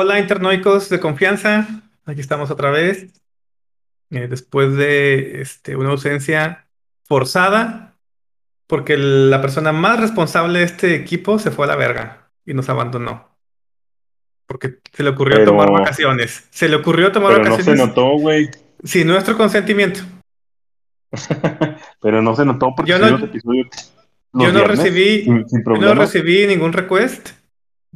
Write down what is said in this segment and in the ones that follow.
Hola, internoicos de confianza. Aquí estamos otra vez. eh, después de este, una ausencia forzada, porque la persona más responsable de este equipo se fue a la verga y nos abandonó. Porque se le ocurrió Pero- tomar vacaciones. Se le ocurrió tomar Pero no se vacaciones notó, güey. sin nuestro consentimiento. Pero no se notó porque Yo no- subí los episodios los yo no recibí- sin, sin Yo no recibí ningún request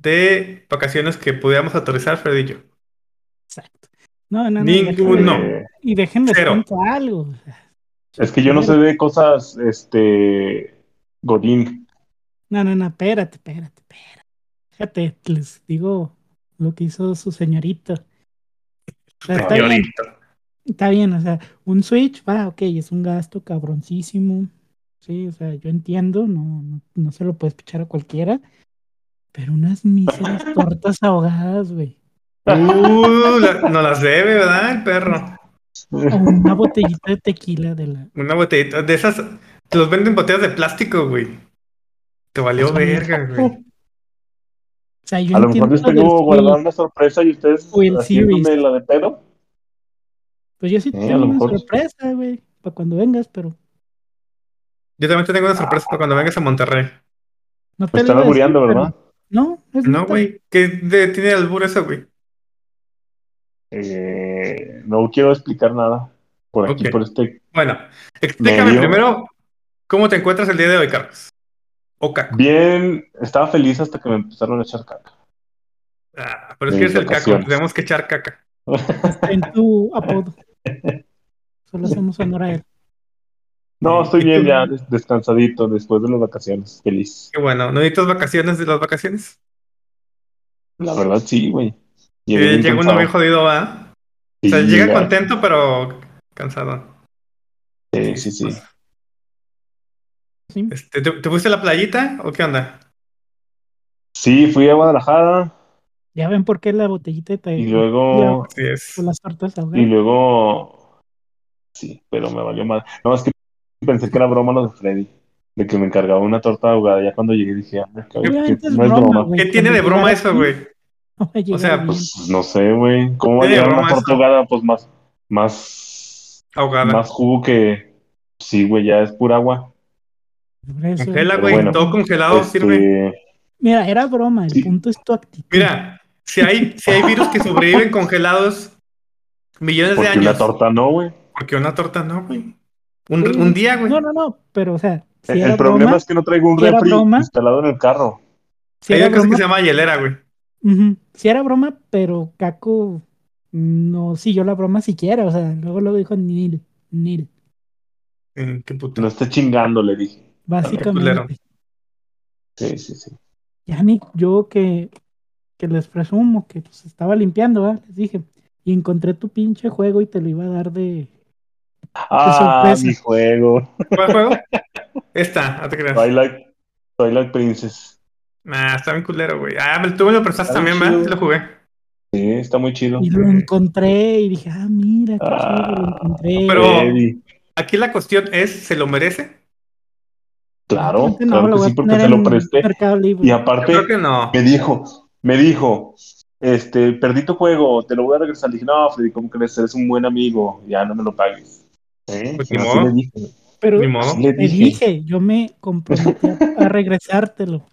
de vacaciones que pudiéramos autorizar Fred y yo. Exacto. No, no, no. Ninguno. Y déjenme Cero. cuento algo. es que yo no sé de cosas, este, Godín. No, no, no, espérate, espérate, espérate. Fíjate, les digo lo que hizo su señorita. O sea, está bien, Señorito. está bien, o sea, un Switch, va, ok, es un gasto cabroncísimo. Sí, o sea, yo entiendo, no, no, no se lo puedes pichar a cualquiera. Pero unas míseras tortas ahogadas, güey. Uh, la- no las debe, ¿verdad? El perro. O una botellita de tequila de la. Una botellita de esas. Te los venden botellas de plástico, güey. Te valió Son verga, güey. O sea, yo A lo mejor entiendo les tengo guardada una sorpresa y ustedes el haciéndome Series. la de pedo. Pues yo sí Eh, tengo una mejor- sorpresa, güey, para cuando vengas, pero Yo también te tengo una sorpresa para cuando vengas a Monterrey. no te están pero- ¿verdad? No, es No, güey. ¿Qué de- tiene albur eso, güey? Eh, no quiero explicar nada por aquí, por este. Bueno, explícame Medio. primero cómo te encuentras el día de hoy, Carlos. O caco. Bien, estaba feliz hasta que me empezaron a echar caca. Ah, pero es que eres el caco. Tenemos que echar caca. Está en tu apodo. Solo hacemos honor a él. No, estoy ¿Y bien ya, des- descansadito después de las vacaciones, feliz. Qué bueno. ¿No necesitas vacaciones de las vacaciones? La verdad, sí, güey. Eh, bien llega uno bien jodido, ¿va? Sí, O sea, llega ya. contento, pero cansado. Sí, sí, sí. ¿sí? Este, ¿te, te fuiste a la playita o qué onda? Sí, fui a Guadalajara Ya ven por qué la botellita de y luego, con las tortas y luego, sí, pero me valió mal. No, es que pensé que era broma lo de Freddy, de que me encargaba una torta ahogada. Ya cuando llegué dije, ah, que es no es broma. ¿Qué tiene de broma eso, güey? llegar sea. Pues no sé, güey. ¿Cómo va a llegar una torta ahogada? Pues más, más, Ahogada. más jugo que, sí, güey, ya es pura agua. Congela, güey. bueno, Todo congelado sirve. Este, Mira, era broma, el Sí. punto es tu actitud. Mira, si hay, si hay virus que sobreviven congelados millones de porque años. una torta no, güey. Porque una torta no, güey. Un, Sí. un día, güey. No, no, no, pero o sea, si El problema broma, es que no traigo un si era refri broma. instalado en el carro. si Hay era una cosa que broma, se llama hielera, güey. ujú, si era broma, pero Caco no siguió la broma siquiera, o sea, luego luego dijo Nil, Nil, Eh, qué puto. No esté chingando, le dije. básicamente. Sí, sí, sí. Ya ni yo que, que les presumo que pues estaba limpiando, ¿va? les dije, y encontré tu pinche juego y te lo iba a dar de... Ah, mi juego. ¿Cuál juego? Esta, no te creas. Twilight, Twilight Princess. Ah, está bien culero, güey. Ah, tú me lo prestaste Está también. ¿verdad? Sí lo jugué. Sí, está muy chido. Y lo encontré y dije, ah, mira, qué chido, lo encontré. Pero-. Aquí la cuestión es, ¿se lo merece? Claro, Realmente claro que sí, a porque se lo presté. Y aparte, creo que no. me dijo, me dijo, este, perdí tu juego, te lo voy a regresar. Le dije, no, Freddy, ¿cómo crees? Eres un buen amigo, ya no me lo pagues. ¿Eh? Pues ni Así modo. le dije. Pero Ni modo. Le te dije. dije, yo me comprometí a, a regresártelo.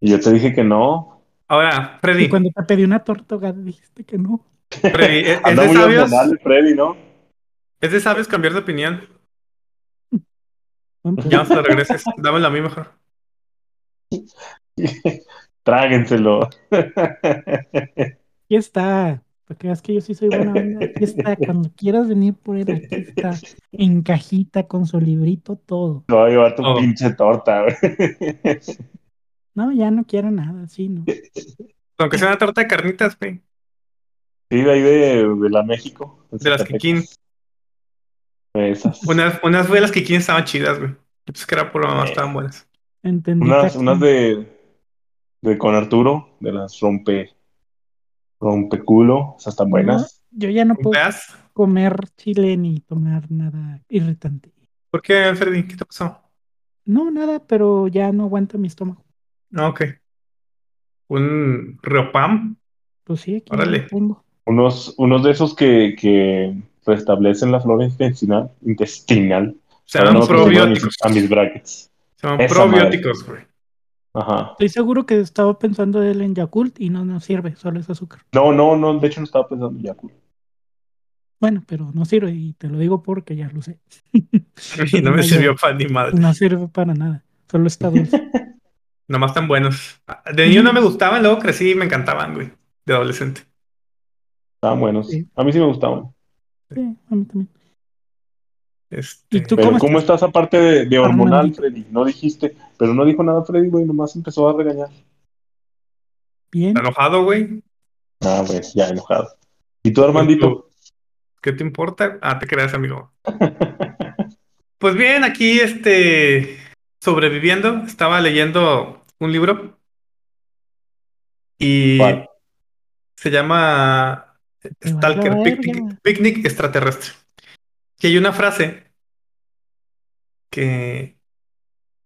Y yo te dije que no. Ahora, Y Freddy, cuando te pedí una torta dijiste que no. Freddy, ¿es, es Anda de muy sabios? Freddy, ¿no? ¿Es de sabios cambiar de opinión? Pues, Ya no se lo regreses. Dámelo a mí mejor. Tráguenselo. Aquí está. Para que veas que yo sí soy buena onda. Aquí está. Cuando quieras venir por él, aquí está. En cajita, con su librito, todo. Te voy a llevar tu Oh. pinche torta, güey. No, ya no quiero nada, sí, no. Aunque sea una torta de carnitas, güey. Sí, de ahí de, de la México. De las. Kikín. Esas. Unas, unas de las que estaban chidas, güey. Yo pensé que era por mamá, Eh. estaban buenas. Entendí. Unas, unas de, de con Arturo, de las rompe rompeculo, esas están buenas. No, yo ya no puedo ¿Veas? comer chile ni tomar nada irritante. ¿Por qué, Freddy? ¿Qué te pasó? No, nada, pero ya no aguanta mi estómago. No, ok. Un Reopam. Pues sí, aquí Órale. lo tengo. Unos, unos de esos que, que restablecen la flora intestinal. intestinal. Se llaman no mis, probióticos. a mis brackets. Se llaman Esa probióticos, güey. Ajá. Estoy seguro que estaba pensando él en Yakult y no nos sirve, solo es azúcar. No, no, no, de hecho no estaba pensando en Yakult. Bueno, pero no sirve y te lo digo porque ya lo sé. Y no me sirvió para ni madre. No sirve para nada, solo está dulce. Nomás están buenos. De niño no me gustaban, luego crecí y me encantaban, güey. De adolescente. Estaban buenos. Sí. A mí sí me gustaban. Sí, a mí también. Este, ¿Y tú Pero cómo ¿cómo, estás? estás aparte de, de hormonal. Freddy? No dijiste. Pero no dijo nada Freddy, güey. Nomás empezó a regañar. Bien. ¿Está enojado, güey? Ah, güey, ya enojado. ¿Y tú, Armandito? ¿Qué te importa? Ah, te creas, amigo. Pues bien, aquí, este, sobreviviendo. Estaba leyendo un libro. Y ¿Cuál? se llama Stalker Picnic. Picnic Extraterrestre. Que hay una frase que,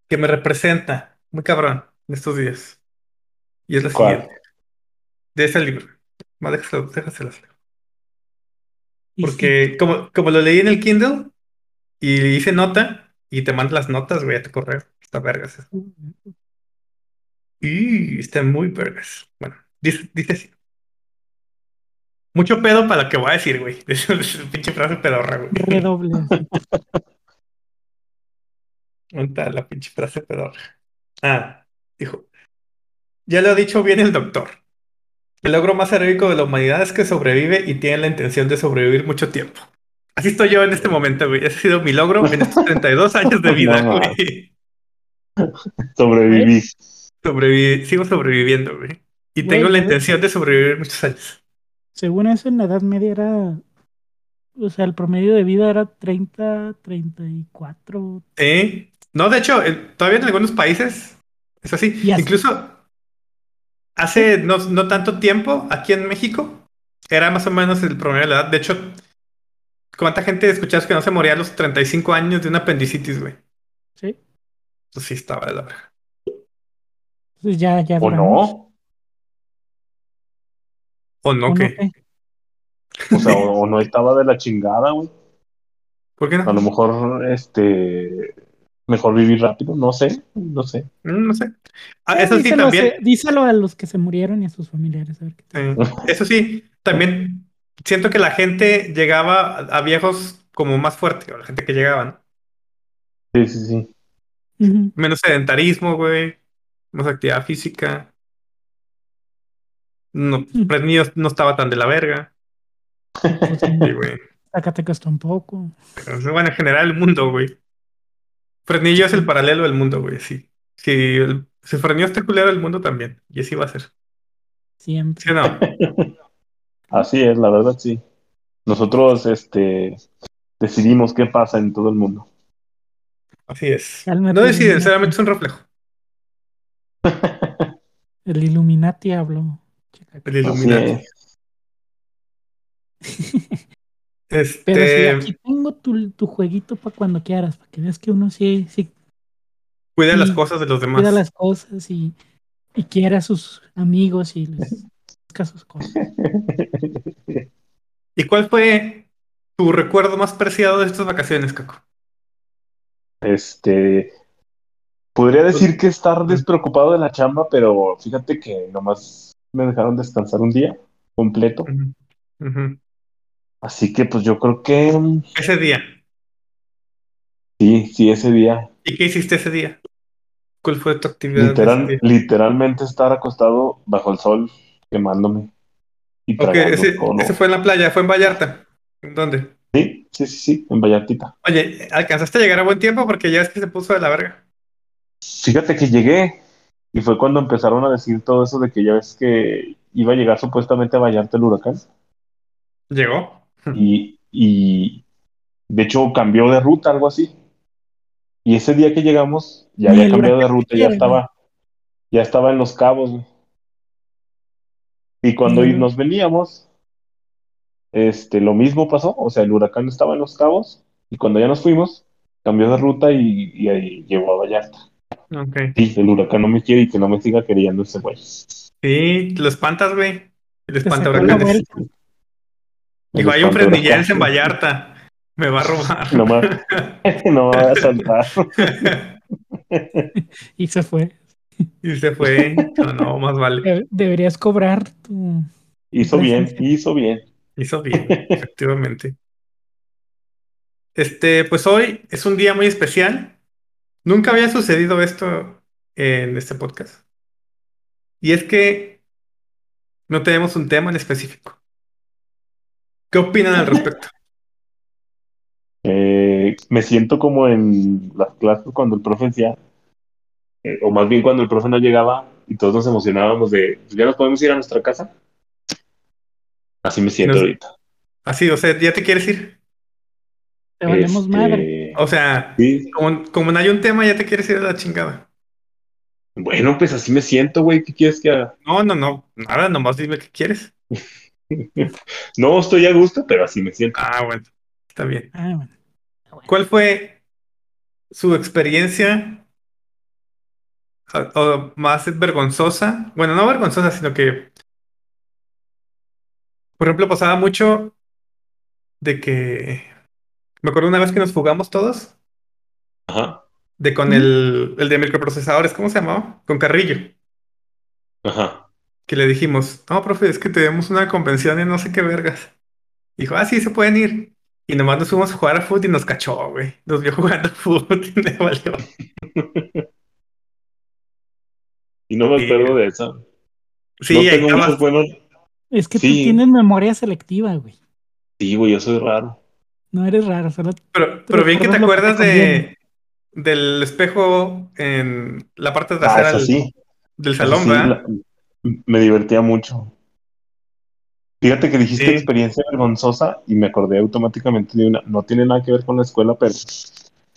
que me representa muy cabrón en estos días. Y es la ¿Cuál? siguiente. De ese libro. Más déjaselo- déjaselas sí, Porque como, como lo leí en el Kindle y hice nota y te mando las notas, güey, a tu correo. Está vergas eso. Y está muy vergas. Bueno, dice, dice así. Mucho pedo para lo que voy a decir, güey. Es una pinche frase pedorra, güey. redoble. así. ¿Dónde está la pinche frase pedorra? Ah, dijo. Ya lo ha dicho bien el doctor. El logro más heroico de la humanidad es que sobrevive y tiene la intención de sobrevivir mucho tiempo. Así estoy yo en este momento, güey. Ese ha sido mi logro en estos 32 años de vida, güey. Sobreviví. Sobreviví- sigo sobreviviendo, güey. Y Güey, tengo la intención de sobrevivir muchos años. Según eso, en la Edad Media era. O sea, el promedio de vida era 30, 34. Sí. No, de hecho, todavía en algunos países es así. Incluso hace no, no tanto tiempo, aquí en México, era más o menos el promedio de la edad. De hecho, ¿cuánta gente escuchas que no se moría a los 35 años de una apendicitis, güey? ¿Sí? Pues sí, estaba de la verga. Entonces ya, ya ¿O no? ¿O no ¿O no qué? O sea, o, o no estaba de la chingada, güey. ¿Por qué no? A lo mejor, este. Mejor vivir rápido, no sé, no sé. Mm, No sé. Ah, Eh, eso sí, díselo, también. se- díselo a los que se murieron y a sus familiares. A ver qué tal. Sí. Eso sí, también siento que la gente llegaba a, viejos como más fuerte, o la gente que llegaba, ¿no? Sí, sí, sí. Menos sedentarismo, güey. Más actividad física. No. Fresnillo no estaba tan de la verga. Pues, Sí, güey. Zacatecas tampoco. Pero, Bueno, en general, el mundo, güey. Fresnillo es el paralelo del mundo, güey, sí. Si, el, si Fresnillo está culero, el mundo también. Y así va a ser. Siempre. ¿Sí o no? Así es, la verdad, sí. Nosotros, este. Decidimos qué pasa en todo el mundo. Así es. Cálmate, No deciden, solamente es un reflejo. El Illuminati habló. El Illuminati. es. Este, Pero sí, aquí tengo tu, tu jueguito para cuando quieras, para que veas que uno sí, sí cuida las cosas de los demás. cuida las cosas y, y quiere a sus amigos y les busca sus cosas. ¿Y cuál fue tu recuerdo más preciado de estas vacaciones, Caco? Este. Podría decir que estar despreocupado de la chamba, pero fíjate que nomás me dejaron descansar un día completo. Así que, pues yo creo que mm, Ese día. sí, sí, ese día. ¿Y qué hiciste ese día? ¿Cuál fue tu actividad Literal, ese día? literalmente estar acostado bajo el sol, quemándome y ese, ese fue en la playa, fue en Vallarta. ¿En dónde? Sí, sí, sí, sí, en Vallartita. Oye, ¿alcanzaste a llegar a buen tiempo? Porque ya es que se puso de la verga. Fíjate que llegué y fue cuando empezaron a decir todo eso de que ya ves que iba a llegar supuestamente a Vallarta el huracán. Llegó. Y, y de hecho cambió de ruta, algo así. Y ese día que llegamos, ya había cambiado de ruta, ya estaba, ya estaba en los cabos. güey. Y cuando nos veníamos, este, lo mismo pasó. O sea, el huracán estaba en los cabos y cuando ya nos fuimos, cambió de ruta y, y ahí llegó a Vallarta. Sí, el huracán no me quiere y que no me siga queriendo ese güey. Sí, lo espantas, güey. El Te sacó El hay un espantahuracanes. en Vallarta. Me va a robar. No me, no me va a saltar. Y se fue. y se fue. No, no, más vale. De- deberías cobrar tu. Hizo bien, hizo bien. Hizo bien, efectivamente. Este, pues hoy es un día muy especial. Nunca había sucedido esto en este podcast. Y es que no tenemos un tema en específico. ¿Qué opinan al respecto? Eh, me siento como en las clases cuando el profe decía, eh, o más bien cuando el profe no llegaba y todos nos emocionábamos de, "Pues, ya nos podemos ir a nuestra casa. Así me siento Nos- ahorita. Así, o sea, ¿ya te quieres ir? Te valemos Este, madre. O sea, sí. como, como no hay un tema, ya te quieres ir a la chingada. Bueno, pues así me siento, güey. ¿Qué quieres que haga? No, no, no. Nada, nomás dime qué quieres. No estoy a gusto, pero así me siento. Ah, bueno. Está bien. Ah, bueno. ¿Cuál fue su experiencia o, o más vergonzosa? Bueno, no vergonzosa, sino que, por ejemplo, pasaba mucho de que, me acuerdo una vez que nos fugamos todos, Ajá, de con el, el de microprocesadores, ¿cómo se llamaba? Con Carrillo, ajá. Que le dijimos, no, profe, es que tenemos una convención en no sé qué vergas. Dijo, ah, sí, se pueden ir. Y nomás nos fuimos a jugar a fútbol y nos cachó, güey. Nos vio jugando fútbol y me valió. Y no me Sí. acuerdo de esa. Sí, no tengo buenos. Es que tú tienes memoria selectiva, güey. Sí, güey, yo soy raro. No eres raro, solo Pero, pero bien que te que te acuerdas de, del espejo en la parte Ah, trasera eso del, sí. del eso salón, sí, ¿verdad? la- me divertía mucho. Fíjate que dijiste Sí. experiencia vergonzosa y me acordé automáticamente de una. No tiene nada que ver con la escuela, pero,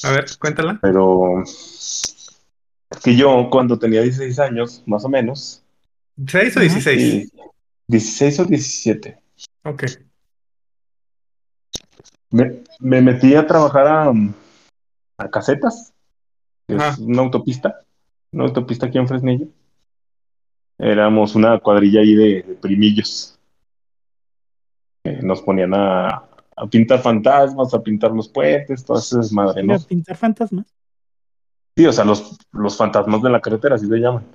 A ver, cuéntala. pero es que yo cuando tenía 16 años, más o menos, ¿6 o Ajá. 16? y 16 o 17, Ok. me, me metí a trabajar a, a Casetas, que es una autopista, una autopista aquí en Fresnillo. Éramos una cuadrilla ahí de, de primillos. Eh, nos ponían a, a pintar fantasmas, a pintar los puentes, todo ese desmadre, ¿no? Mira, pintar fantasmas. Sí, o sea, los, los fantasmas de la carretera, así se llaman.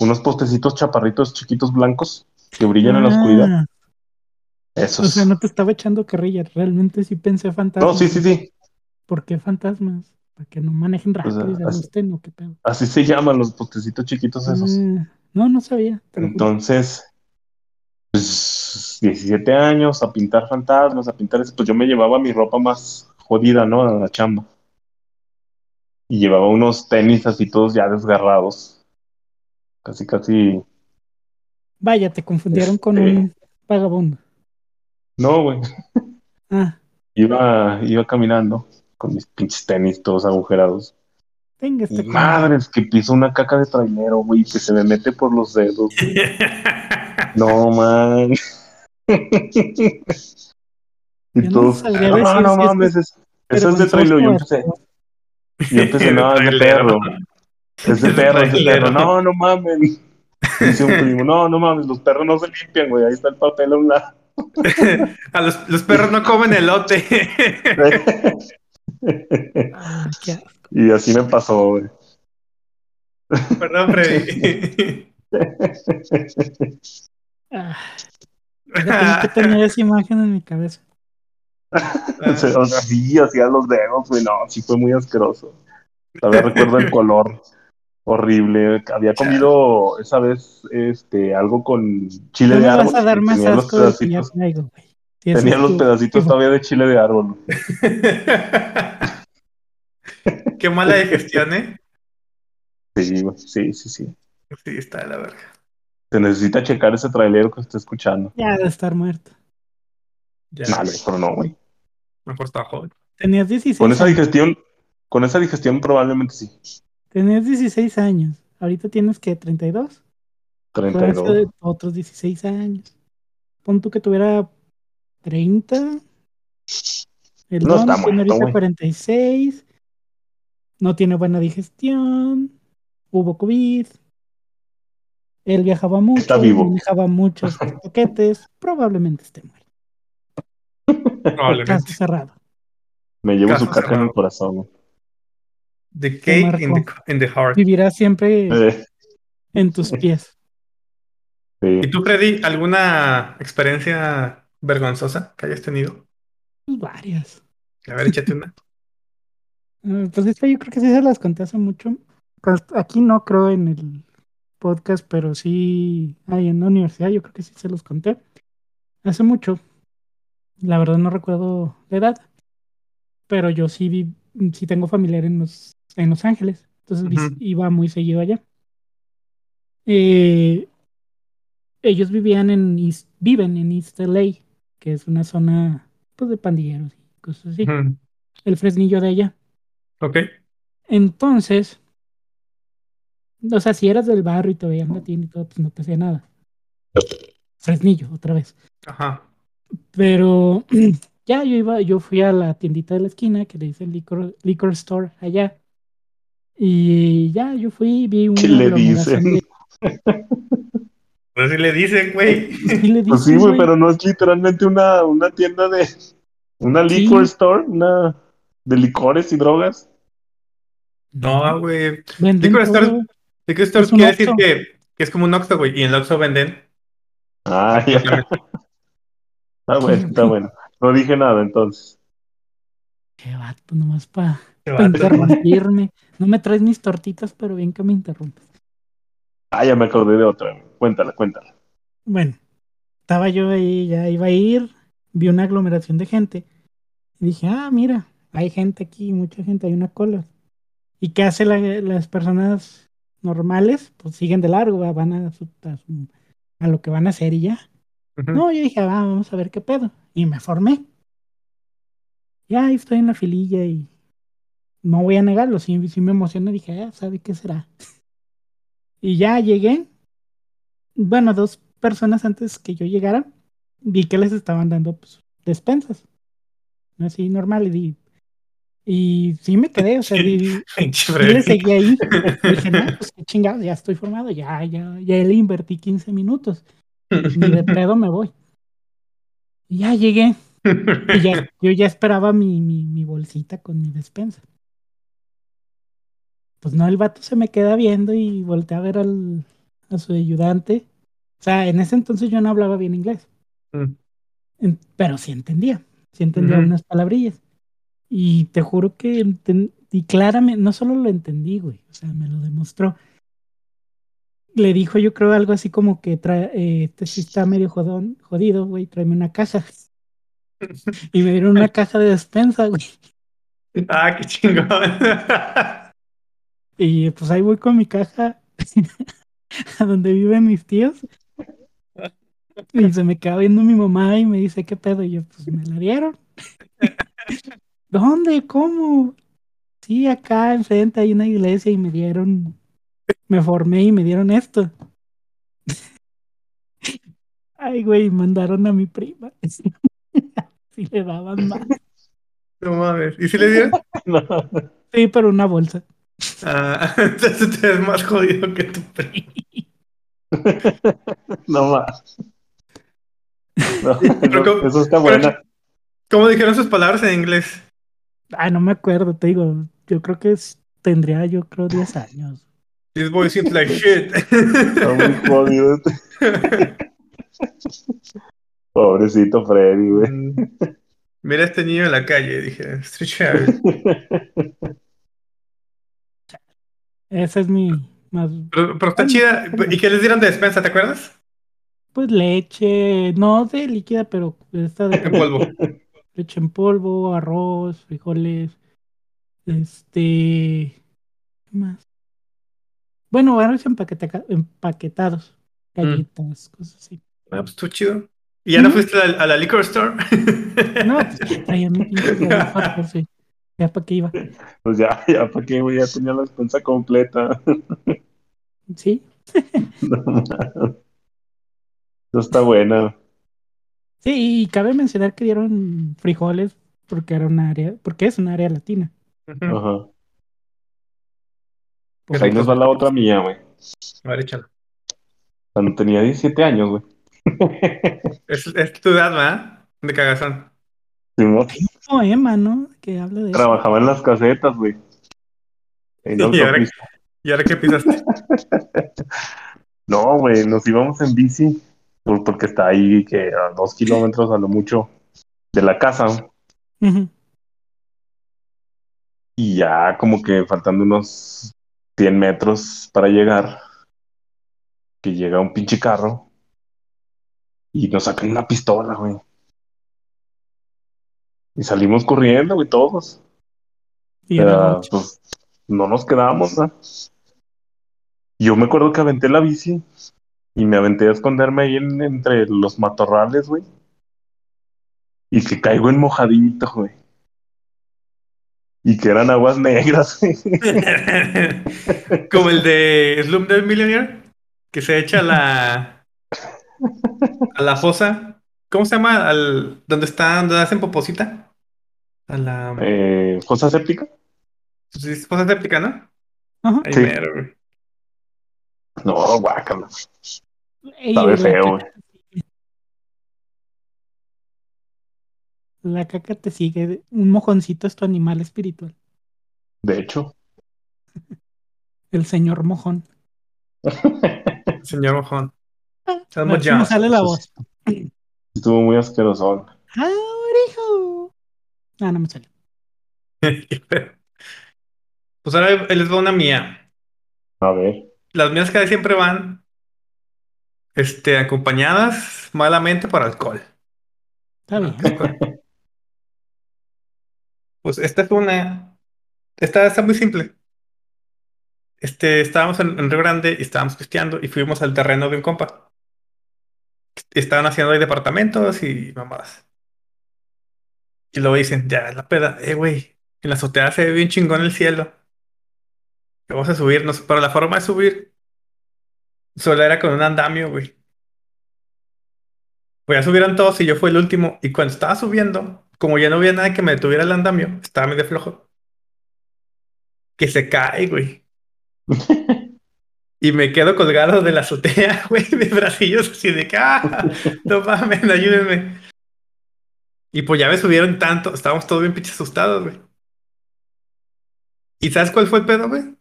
Unos postecitos chaparritos chiquitos blancos que brillan en la oscuridad. Ah, Esos. O sea, no te estaba echando carrilla. Realmente sí pensé fantasmas. No, sí, sí, sí. ¿Por qué fantasmas? Para que no manejen rápido y se así- asusten o qué pedo. Así se llaman los postecitos chiquitos esos. Ah, no, no sabía. Entonces, pues 17 años a pintar fantasmas, a pintar eso, pues yo me llevaba mi ropa más jodida, ¿no? A la chamba. Y llevaba unos tenis así todos ya desgarrados. Casi, casi. Vaya, te confundieron con Este- un vagabundo. No, güey. Ah, Iba, iba caminando con mis pinches tenis todos agujerados. Tenga este madres, que piso una caca de trailero, güey, que se me mete por los dedos. güey. No, man. y no todos, no, no mames, es- eso es de trailero. Yo empecé, yo empecé, no, es de perro. Es de perro, es de perro. No, no mames. Dice un primo, no, no mames, los perros no se limpian, güey. Ahí está el papel a un lado. A los, los perros no comen elote. Ah, qué. Y así me pasó, güey. Perdón, Freddy. Ah, que tenía esa imagen en mi cabeza. O sea, sí, hacía los dedos, güey. No, sí fue muy asqueroso. Todavía recuerdo el color horrible. Había comido esa vez este, algo con chile de árbol. vas a dar y más tenía los asco del que ya pedacitos, traigo, güey. Si eso tenía los pedacitos todavía de chile de árbol. Qué mala digestión, ¿eh? Sí, sí, sí, sí. Sí, está de la verga. Se necesita checar ese trailero que está escuchando. Ya de estar muerto. Ya, No, mejor no, güey. mejor está joven. Tenías 16 Con esa años. digestión, con esa digestión probablemente sí. Tenías 16 años. Ahorita tienes que 32. Fueron 32. otros 16 años. Pon tú que tuviera 30. El No don está tiene muerto, ahorita güey. 46. No tiene buena digestión. Hubo COVID. Él viajaba mucho, Está vivo. manejaba muchos paquetes, probablemente esté muerto. Caso Probablemente. cerrado. Me llevo Caso su caja en cerrado. el corazón. The cake in the, marcó. in the heart. Vivirá siempre Eh, en tus pies. sí. ¿Y tú, Freddy, alguna experiencia vergonzosa que hayas tenido? Pues varias. A ver, échate una. Eh, Pues esta yo creo que sí se las conté hace mucho. Pues aquí no creo en el podcast, pero sí ahí en la universidad yo creo que sí se los conté. Hace mucho. La verdad no recuerdo la edad. Pero yo sí vi, sí tengo familiar en Los, en Los Ángeles. Entonces iba muy seguido allá. Eh, ellos vivían en East- viven en East LA, que es una zona pues de pandilleros y cosas así. El fresnillo de allá. Ok. Entonces, o sea, si eras del barrio y te veían la tienda y todo, pues no te hacía nada. Fresnillo, otra vez. Ajá. Pero ya yo iba, yo fui a la tiendita de la esquina que le dice liquor, liquor store allá. Y ya yo fui y vi una ¿Qué le dicen? de- Pues sí le dicen, güey. Sí le Pues sí, dicen, güey, pero no es literalmente una, una tienda de. Una Sí. liquor store, una de licores y drogas. No, güey. Liquor store, liquor store quiere decir que, que es como un Oxxo, güey. Y en el Oxxo venden. Ah, ya. Está bueno, está bueno. No dije nada entonces. Qué vato, nomás para vato. interrumpirme. No me traes mis tortitas, pero bien que me interrumpes. Ah, ya me acordé de otra. güey. Cuéntala, cuéntala. Bueno, estaba yo ahí, ya iba a ir, vi una aglomeración de gente. Y dije, ah, mira, hay gente aquí, mucha gente, hay una cola. ¿Y qué hacen las personas normales? Pues siguen de largo, va, van a, su- a, su- a lo que van a hacer y ya. Ujú. No, yo dije, ah, vamos a ver qué pedo. Y me formé. Ya estoy en la fililla y no voy a negarlo, sí, sí me emocioné, dije, ah, ¿sabe qué será? Y ya llegué. Bueno, dos personas antes que yo llegara, vi que les estaban dando pues, despensas. Así normal, y, di- y sí me quedé, o sea, Freddy. le seguí ahí. Dije, no, pues qué chingados, ya estoy formado, ya, ya, ya le invertí 15 minutos. Ni de pedo me voy. Y ya llegué. Y ya, yo ya esperaba mi, mi, mi bolsita con mi despensa. Pues no, el vato se me queda viendo y volteé a ver al, a su ayudante. O sea, en ese entonces yo no hablaba bien inglés, Mm. pero sí entendía. Sí entendía Ujú. unas palabrillas. Y te juro que entendí claramente, no solo lo entendí, güey, o sea, me lo demostró. Le dijo, yo creo, algo así como que trae, eh, este sí está medio jodón, jodido, güey, tráeme una caja. Y me dieron una caja de despensa, güey. Ah, qué chingón. Y pues ahí voy con mi caja a donde viven mis tíos. Y se me queda viendo mi mamá y me dice, ¿qué pedo? Y yo, pues me la dieron. ¿Dónde? ¿Cómo? Sí, acá enfrente hay una iglesia y me dieron, me formé y me dieron esto. Ay, güey, mandaron a mi prima. Sí le daban más. No mames. ¿Y si le dieron? No, Sí, pero una bolsa. Ah, entonces te ves más jodido que tu primo. no más. No, Pero ¿cómo- eso, eso está buena. ¿Cómo dijeron sus palabras en inglés? Ah, no me acuerdo, te digo, yo creo que es- tendría, yo creo, 10 años. This boy seems like shit. Está muy jodido este. Pobrecito Freddy, güey. Mm. Mira a este niño en la calle, dije, Street. Esa es mi más, Pero, pero está chida. ¿Y qué les dieron de despensa, te acuerdas? pues leche, no de líquida, pero esta de En polvo. leche en polvo, arroz, frijoles, este, ¿qué más? Bueno, varios empaqueta- empaquetados, galletas, cosas así. Ah, pues estuvo chido. ¿Y ya no fuiste a la, a la liquor store? No, pues mi garrafa, pues, sí. Ya para qué iba. Pues ya, ya, ¿para qué, güey? Ya tenía la despensa completa. Sí, No. Eso está buena. Sí, y cabe mencionar que dieron frijoles porque era un área, porque es un área latina. Ajá. Pues ahí nos va la otra mía, güey. A ver, échalo. Cuando tenía 17 años, güey. Es, es tu edad, ¿verdad? De cagazón. Sí, ¿no? Hay un poema, ¿no? Que habla de eso. Trabajaba en las casetas, güey. En Y ahora. ¿Y ahora qué pisaste? No, güey, nos íbamos en bici por- porque está ahí que a dos kilómetros a lo mucho de la casa y ya como que faltando unos 100 metros para llegar, que llega un pinche carro y nos sacan una pistola, güey. Y salimos corriendo, güey, todos. Y Pero, pues no nos quedamos, ¿no? Yo me acuerdo que aventé la bici y me aventé a esconderme ahí en- entre los matorrales, güey. Y que caigo en mojadito, güey. Y que eran aguas negras, güey. Como el de Slumdog Millionaire, que se echa a la a la fosa. ¿Cómo se llama? Al donde están, donde hacen poposita. A la Eh, ¿Fosa séptica? sí, es fosa séptica, ¿no? Ajá. Ahí Sí. mero, güey. No, guácala. Ey, Sabe la feo, caca güey. te sigue. La caca te sigue. Un mojoncito es tu animal espiritual. De hecho. El señor mojón. Señor Mojón. A Elmo ver si me Jones. sale la voz. Estuvo muy asqueroso. ¡Aurijo! Ah, no me sale. Pues ahora les va una mía. A ver. Las mías casi siempre van este, acompañadas malamente por alcohol. Está bien. Pues esta es una. Esta está muy simple. Este, estábamos en, en Río Grande y estábamos pisteando y fuimos al terreno de un compa. Estaban haciendo ahí departamentos y mamadas. Y luego dicen, ya, la peda, eh, güey, en la azotea se ve bien chingón el cielo. Vamos a subirnos, pero la forma de subir solo era con un andamio, güey. Pues ya subieron todos y yo fui el último. Y cuando estaba subiendo, como ya no había nada que me detuviera el andamio, estaba medio flojo. Que se cae, güey. Y me quedo colgado de la azotea, güey, de bracillos así de que, ah, no mames, ayúdenme. Y pues ya me subieron tanto, estábamos todos bien pinches asustados, güey. ¿Y sabes cuál fue el pedo, güey?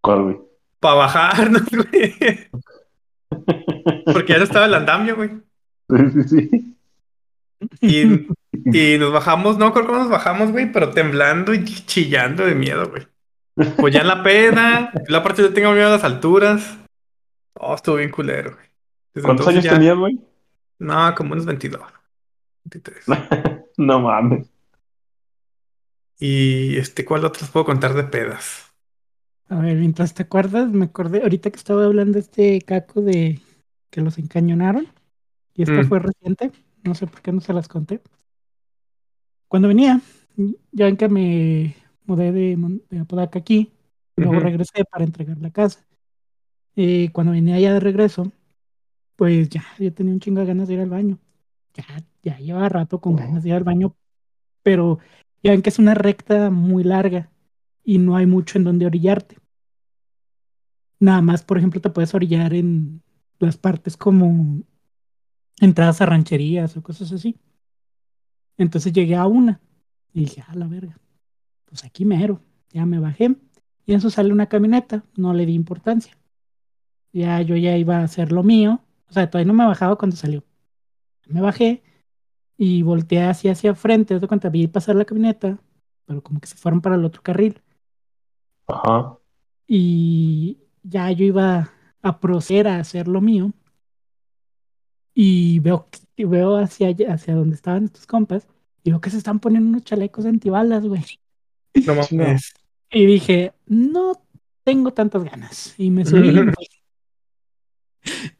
¿Cuál, güey? Para bajarnos, güey. Porque ya no estaba el andamio, güey. Sí, sí, sí. Y, y nos bajamos, no creo cómo nos bajamos, güey, pero temblando y chillando de miedo, güey. Pues ya en la peda, la parte yo tengo miedo a las alturas. Oh, estuvo bien culero, güey. Desde ¿Cuántos años ya- tenías, güey? No, como unos 22, 23. No mames. Y este, ¿cuál otros puedo contar de pedas? A ver, mientras te acuerdas, me acordé, ahorita que estaba hablando de este caco de que los encañonaron, y esta Mm. fue reciente, no sé por qué no se las conté. Cuando venía, ya ven que me mudé de, de Apodaca aquí, y luego regresé para entregar la casa. Y cuando venía ya de regreso, pues ya, yo tenía un chingo de ganas de ir al baño. Ya, ya llevaba rato con Oh. ganas de ir al baño, pero ya ven que es una recta muy larga y no hay mucho en donde orillarte. Nada más, por ejemplo, te puedes orillar en las partes como entradas a rancherías o cosas así. Entonces llegué a una y dije, a la verga, pues aquí mero. Ya me bajé y en eso sale una camioneta, no le di importancia. Ya yo ya iba a hacer lo mío, o sea, todavía no me bajaba cuando salió. Me bajé y volteé hacia hacia frente, de cuenta, vi pasar la camioneta, pero como que se fueron para el otro carril Ajá. y ya yo iba a proceder a hacer lo mío y veo, y veo hacia allá- hacia donde estaban estos compas y veo que se están poniendo unos chalecos antibalas, güey. No mames. Y dije, no tengo tantas ganas. Y me subí.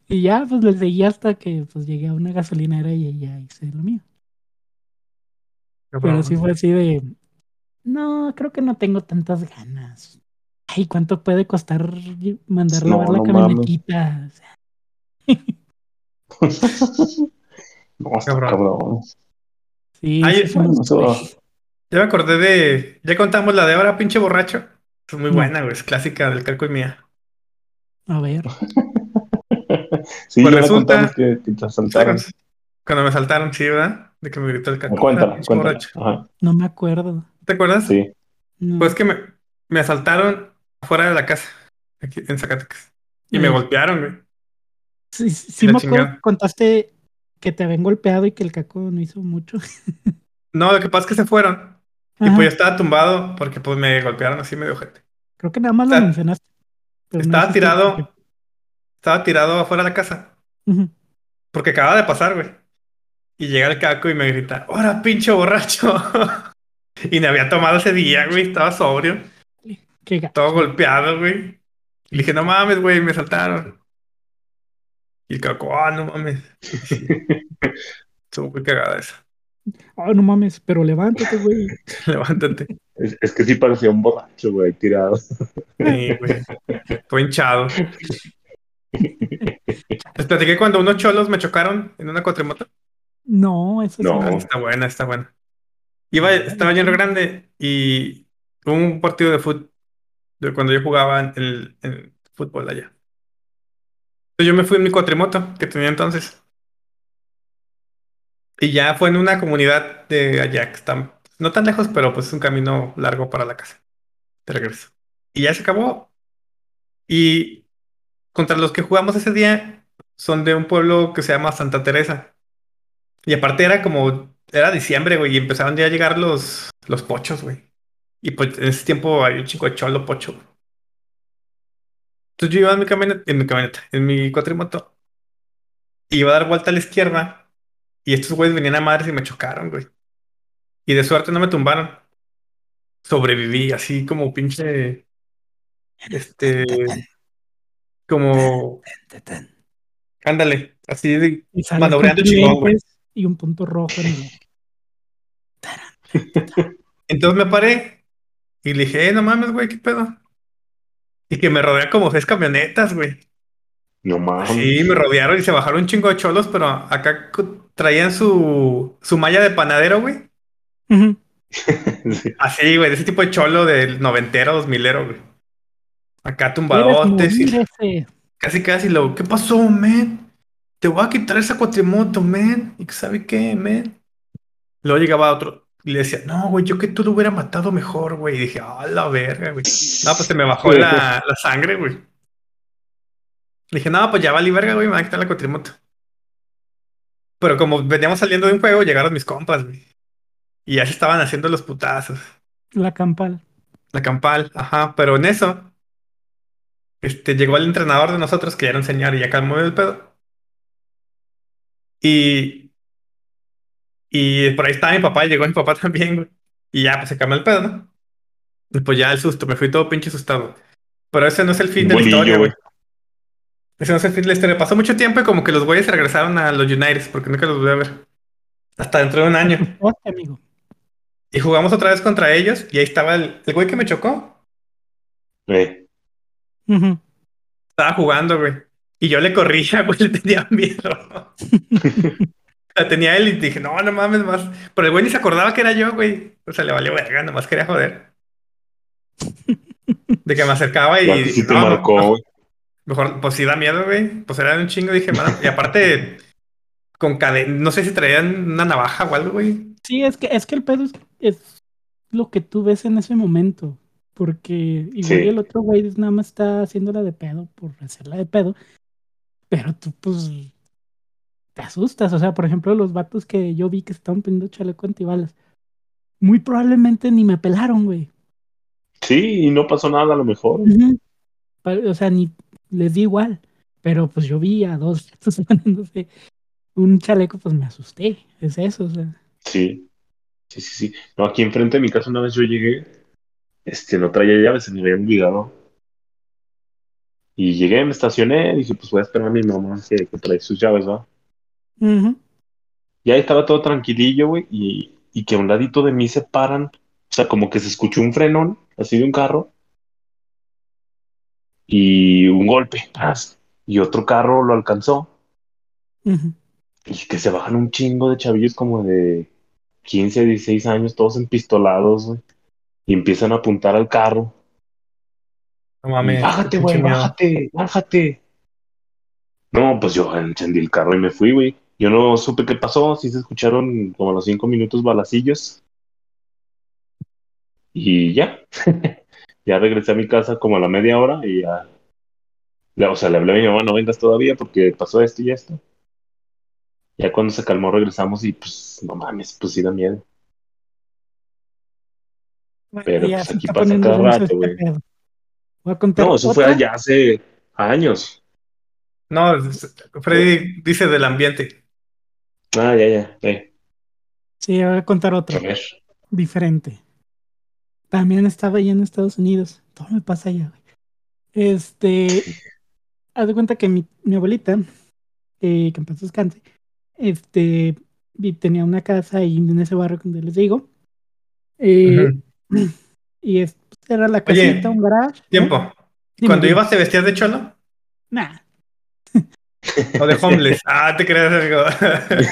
Y ya, pues les seguí hasta que pues llegué a una gasolinera y ya hice lo mío. Pero sí fue así de, no, creo que no tengo tantas ganas. Ay, ¿cuánto puede costar mandar No, lavar la no camionetita? O sea, No, está Cabrón. cabrón. sí, Ay, sí, bueno, Ya me acordé de. Ya contamos la de ahora, pinche borracho. Es muy buena, güey. Es clásica del calco y mía. A ver, Sí, Pues ya me resulta- contaron que, que te asaltaron. Cuando me saltaron, sí, ¿verdad? De que me gritó el caco. Cuéntala, "Ah, pinche cuéntala. borracho". Ajá, No me acuerdo. ¿Te acuerdas? sí. No. Pues que me, me asaltaron afuera de la casa, aquí en Zacatecas. Y me Eh, golpearon, güey. Sí, sí, me acuerdo contaste que te habían golpeado y que el caco no hizo mucho. No, lo que pasa es que se fueron. Y pues yo estaba tumbado porque pues me golpearon así medio gente. Creo que nada más lo mencionaste. no Estaba tirado, estaba tirado afuera de la casa. Porque acaba de pasar, güey. Y llega el caco y me grita, ¡Hora, pinche borracho! y me había tomado ese día, güey. Estaba sobrio, Qué gacho. todo golpeado, güey. Y le dije, no mames, güey, me saltaron. Y el caco, ah, no mames. Estuvo muy cagada esa. Ay, no mames, pero levántate, güey. Levántate. Es, es que sí parecía un borracho, güey, tirado. Sí, güey. Fue hinchado. Les platiqué cuando unos cholos me chocaron en una cuatrimoto. No, eso No. sí. Ah, está buena, está buena. Iba, estaba lleno grande y hubo un partido de fútbol de cuando yo jugaba en el, fútbol allá. Yo me fui en mi cuatrimoto que tenía entonces. Y ya fue en una comunidad de allá que está no tan lejos, pero pues es un camino largo para la casa. De regreso. Y ya se acabó. Y contra los que jugamos ese día son de un pueblo que se llama Santa Teresa. Y aparte era como, era diciembre, güey, y empezaron ya a llegar los, los pochos, güey. Y pues en ese tiempo había un chico de cholo pocho. Entonces yo iba en mi camioneta, en mi camioneta, en mi cuatrimoto. Y iba a dar vuelta a la izquierda. Y estos güeyes venían a madres y me chocaron, güey. Y de suerte no me tumbaron. Sobreviví así como pinche. Este. Como. Ándale. Así de. Y Manobreando chingón, güey. Y un punto rojo en el. Entonces me paré y le dije, eh, no mames, güey, ¿qué pedo? Y que me rodean como seis camionetas, güey. No mames. Sí, me rodearon y se bajaron un chingo de cholos, pero acá co- traían su, su malla de panadero, güey. Ujú. Sí. Así, güey, de ese tipo de cholo del noventero, dos milero, güey. Acá ¿Quieres tumbadotes y ese? casi casi lo, ¿qué pasó, man? Te voy a quitar esa cuatrimoto, man. ¿Y que sabe qué, man? Luego llegaba otro y le decía, no, güey, yo que tú lo hubiera matado mejor, güey. Y dije, ah, la verga, güey. No, pues se me bajó la, la sangre, güey. Le dije, no, pues ya valí verga, güey, me van a quitar la cuatrimoto. Pero como veníamos saliendo de un juego, llegaron mis compas, güey. Y ya se estaban haciendo los putazos. La campal. La campal, ajá, pero en eso, este, llegó el entrenador de nosotros, que ya era un señor y ya calmó el pedo. Y, y por ahí estaba mi papá, y llegó mi papá también, güey. Y ya, pues se calmó el pedo, ¿no? Y pues ya el susto, me fui todo pinche asustado. Pero ese no es el fin de la historia, güey. Ese no es el fin de la historia. Pasó mucho tiempo y como que los güeyes se regresaron a los United, porque nunca los volví a ver. Hasta dentro de un año. Hostia, amigo. Y jugamos otra vez contra ellos, y ahí estaba el, el güey que me chocó. Ujú. Estaba jugando, güey. Y yo le corría, güey, le tenía miedo. La tenía él y dije, no, no mames más. Pero el güey ni se acordaba que era yo, güey. O sea, le valió verga, nomás quería joder. De que me acercaba y. sí te no, marcó, güey. Mejor, pues sí da miedo, güey. Pues era un chingo, dije, mano. Y aparte, con cadena, no sé si traían una navaja o algo, güey. Sí, es que, es que el pedo es, es lo que tú ves en ese momento. Porque igual Sí. el otro güey nada más está haciéndola de pedo por hacerla de pedo. Pero tú, pues, te asustas. O sea, por ejemplo, los vatos que yo vi que estaban poniendo chaleco antibalas. Muy probablemente ni me pelaron, güey. Sí, y no pasó nada a lo mejor. O sea, ni les di igual. Pero pues yo vi a dos vatos poniéndose un chaleco, pues me asusté. Es eso, o sea. Sí. Sí, sí, sí. No, aquí enfrente de mi casa una vez yo llegué, este, no traía llaves, se me había olvidado. Y llegué, me estacioné, dije, pues voy a esperar a mi mamá que, que trae sus llaves, ¿va? Ujú. Y ahí estaba todo tranquilillo, güey, y, y que a un ladito de mí se paran, o sea, como que se escuchó un frenón, así de un carro, y un golpe, y otro carro lo alcanzó, y que se bajan un chingo de chavillos como de 15, 16 años, todos empistolados, güey, y empiezan a apuntar al carro. No mames. Bájate, güey, bájate, bájate. No, pues yo encendí el carro y me fui, güey. Yo no supe qué pasó, sí se escucharon como a los cinco minutos balacillos. Y ya. ya regresé a mi casa como a la media hora y ya. le- O sea, le hablé a mi mamá, no vengas todavía porque pasó esto y esto. Ya cuando se calmó regresamos y pues, no mames, pues sí da miedo. Pero, ya pues, aquí pasa cada rato, este güey. pedo. Voy a contar No, eso fue ya hace años. No, Freddy dice del ambiente. Ah, ya, ya. Eh, Sí, voy a contar a otra. ver. diferente. También estaba allá en Estados Unidos. Todo me pasa allá, güey. Este, haz de cuenta que mi, mi abuelita, eh, que en paz descanse, este, tenía una casa ahí en ese barrio donde les digo. Eh. Y es, pues, era la Oye, casita, un garage. Tiempo. Cuando ibas te vestías de cholo Nah. O de homeless. ah, te creas.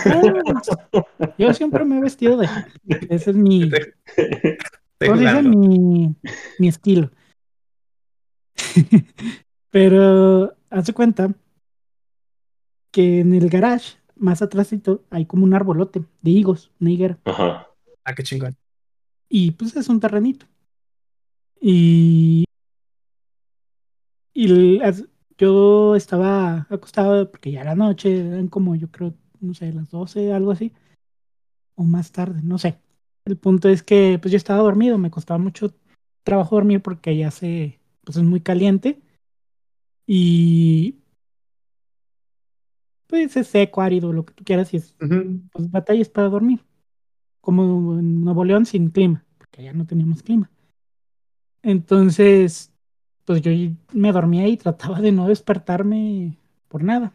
Ah, Yo siempre me he vestido de. Ese es mi. ¿Cómo dice? Mi, mi estilo. Pero hace cuenta que en el garage, más atrásito, hay como un arbolote de higos, una higuera. Ajá. Ah, qué chingón. Y pues es un terrenito. Y, y yo estaba acostado porque ya era noche, eran como yo creo, no sé, las 12, algo así. O más tarde, no sé. El punto es que pues yo estaba dormido, me costaba mucho trabajo dormir porque ya se, pues es muy caliente. Y pues es seco, árido, lo que tú quieras, y es pues batallas para dormir. Como en Nuevo León sin clima, porque allá no teníamos clima. Entonces, pues yo me dormía y trataba de no despertarme por nada,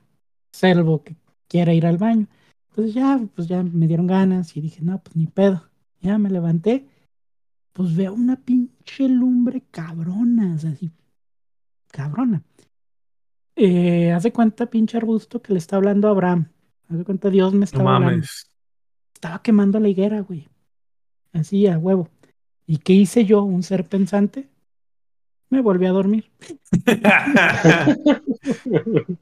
salvo que quiera ir al baño. Entonces ya, pues ya me dieron ganas y dije, no, pues ni pedo. Ya me levanté, pues veo una pinche lumbre cabrona, o sea, así, cabrona. Eh, haz de cuenta, pinche arbusto que le está hablando a Abraham. Haz de cuenta, Dios me No estaba hablando mames. estaba quemando la higuera, güey. Así a huevo. ¿Y qué hice yo, un ser pensante? Me volví a dormir.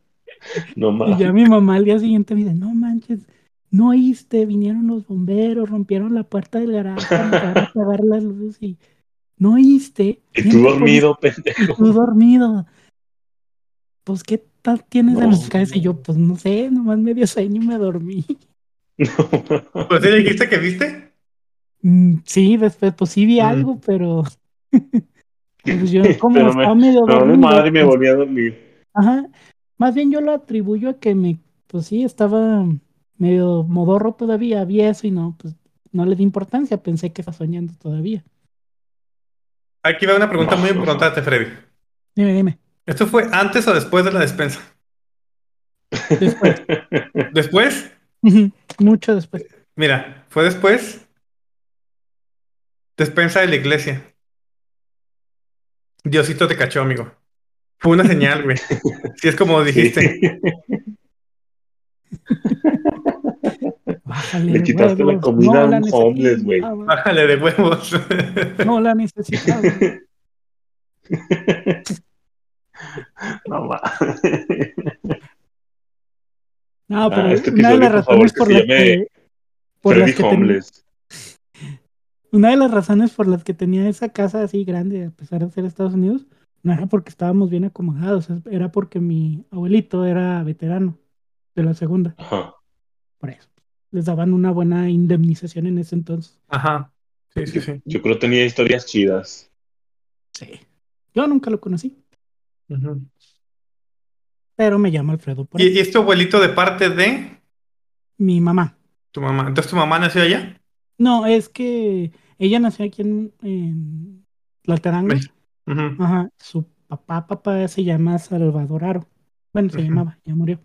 No Y mames. ya mi mamá al día siguiente me dice, no manches, no oíste, vinieron los bomberos, rompieron la puerta del garaje para apagar las luces y no oíste. Y ¿Quién tú dormido, pone- pendejo. Y tú dormido. Pues, ¿qué tal tienes en No. tu cabeza? Y yo, pues, no sé, nomás medio sueño y me dormí. ¿Pues sí dijiste que viste? Mm, Sí, después, pues sí vi Mm. algo, pero... pues yo como Pero me- medio dormido, madre me pues, volví a dormir. Ajá. Más bien yo lo atribuyo a que me, pues sí, estaba medio modorro todavía, vi eso y no, pues no le di importancia, pensé que estaba soñando todavía. Aquí va una pregunta muy importante, Freddy. Dime, dime. ¿Esto fue antes o después de la despensa? Después, ¿Después? Mucho después. Mira, fue después. Despensa de la iglesia. Diosito te cachó, amigo. Fue una señal, güey. Si es como dijiste. Bájale Le de quitaste la comida a un homeless, güey. Bájale de huevos. No la necesitaba. No mames. No, pero Ah, este una de las por razones que por las llame que por las que ten- Homeless. Una de las razones por las que tenía esa casa así grande, a pesar de ser Estados Unidos, no era porque estábamos bien acomodados, era porque mi abuelito era veterano de la segunda, Ajá. por eso. Les daban una buena indemnización en ese entonces. Ajá. Sí, sí, sí. Yo creo que tenía historias chidas. Sí. Yo nunca lo conocí, pero me llamo Alfredo por ¿Y, y es tu abuelito de parte de Mi mamá. tu mamá? Entonces tu mamá nació allá. No, es que ella nació aquí en, en. Ujú. Ajá. Su papá, papá se llama Salvador Aro. Bueno, se llamaba, ya murió.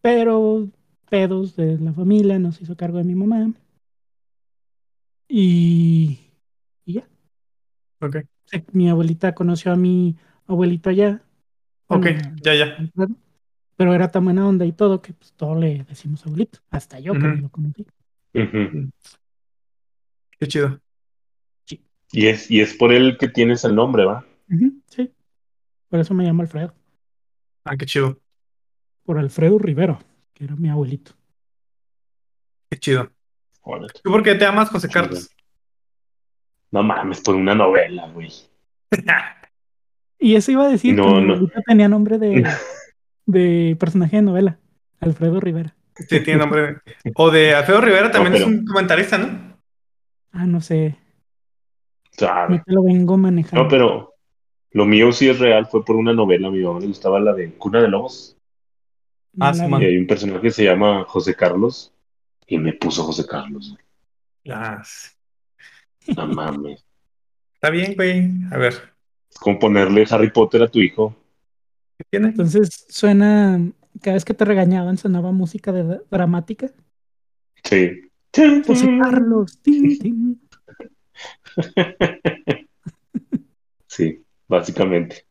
Pero pedos de la familia nos hizo cargo de mi mamá. Y, y ya. Ok. Mi abuelita conoció a mi abuelito allá. Ok, ya, ya. Pero era tan buena onda y todo que pues todo le decimos abuelito. Hasta yo que Ujú. no lo conocí. Ujú. Qué chido. Y es, y es por él que tienes el nombre, ¿va? Sí. Por eso me llamo Alfredo. Ah, qué chido. por Alfredo Rivera, que era mi abuelito. Qué chido. Órale. ¿Tú por qué te amas José. Carlos? No mames, por una novela, güey. Y eso iba a decir No, que mi no. tenía nombre de, de personaje de novela, Alfredo Rivera. Sí, tiene nombre. O de Alfredo Rivera también pero- es un comentarista, ¿no? Ah, no sé, Sabe. no te lo vengo manejando. No, pero lo mío sí es real, fue por una novela. A mi mamá le gustaba la de Cuna de Lobos. Ah, sí, man. Y hay un personaje que se llama José Carlos. Y me puso José Carlos. Ah, sí. No mames. Está bien, güey. A ver, Es como ponerle Harry Potter a tu hijo. ¿qué tiene? Entonces suena, cada vez que te regañaban sonaba música de, dramática. Sí. José Carlos, tin, tin. Sí, básicamente.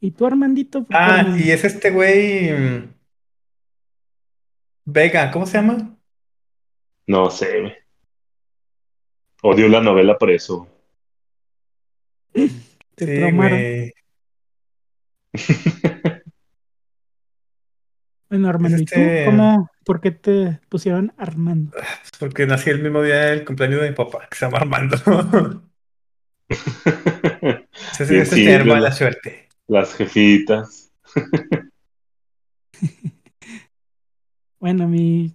Y tú, Armandito, ¿por qué, Ah, y es este güey. mm, Vega, ¿cómo se llama? No sé. güey. Odio la novela por eso. te Sí, traumaron. güey. Bueno, Armando, ¿y tú este- cómo, por qué te pusieron Armando? Porque nací el mismo día del cumpleaños de mi papá, que se llama Armando. Ese es Bien ese es el árbol de la simple, suerte. Las jefitas. Bueno, a mí,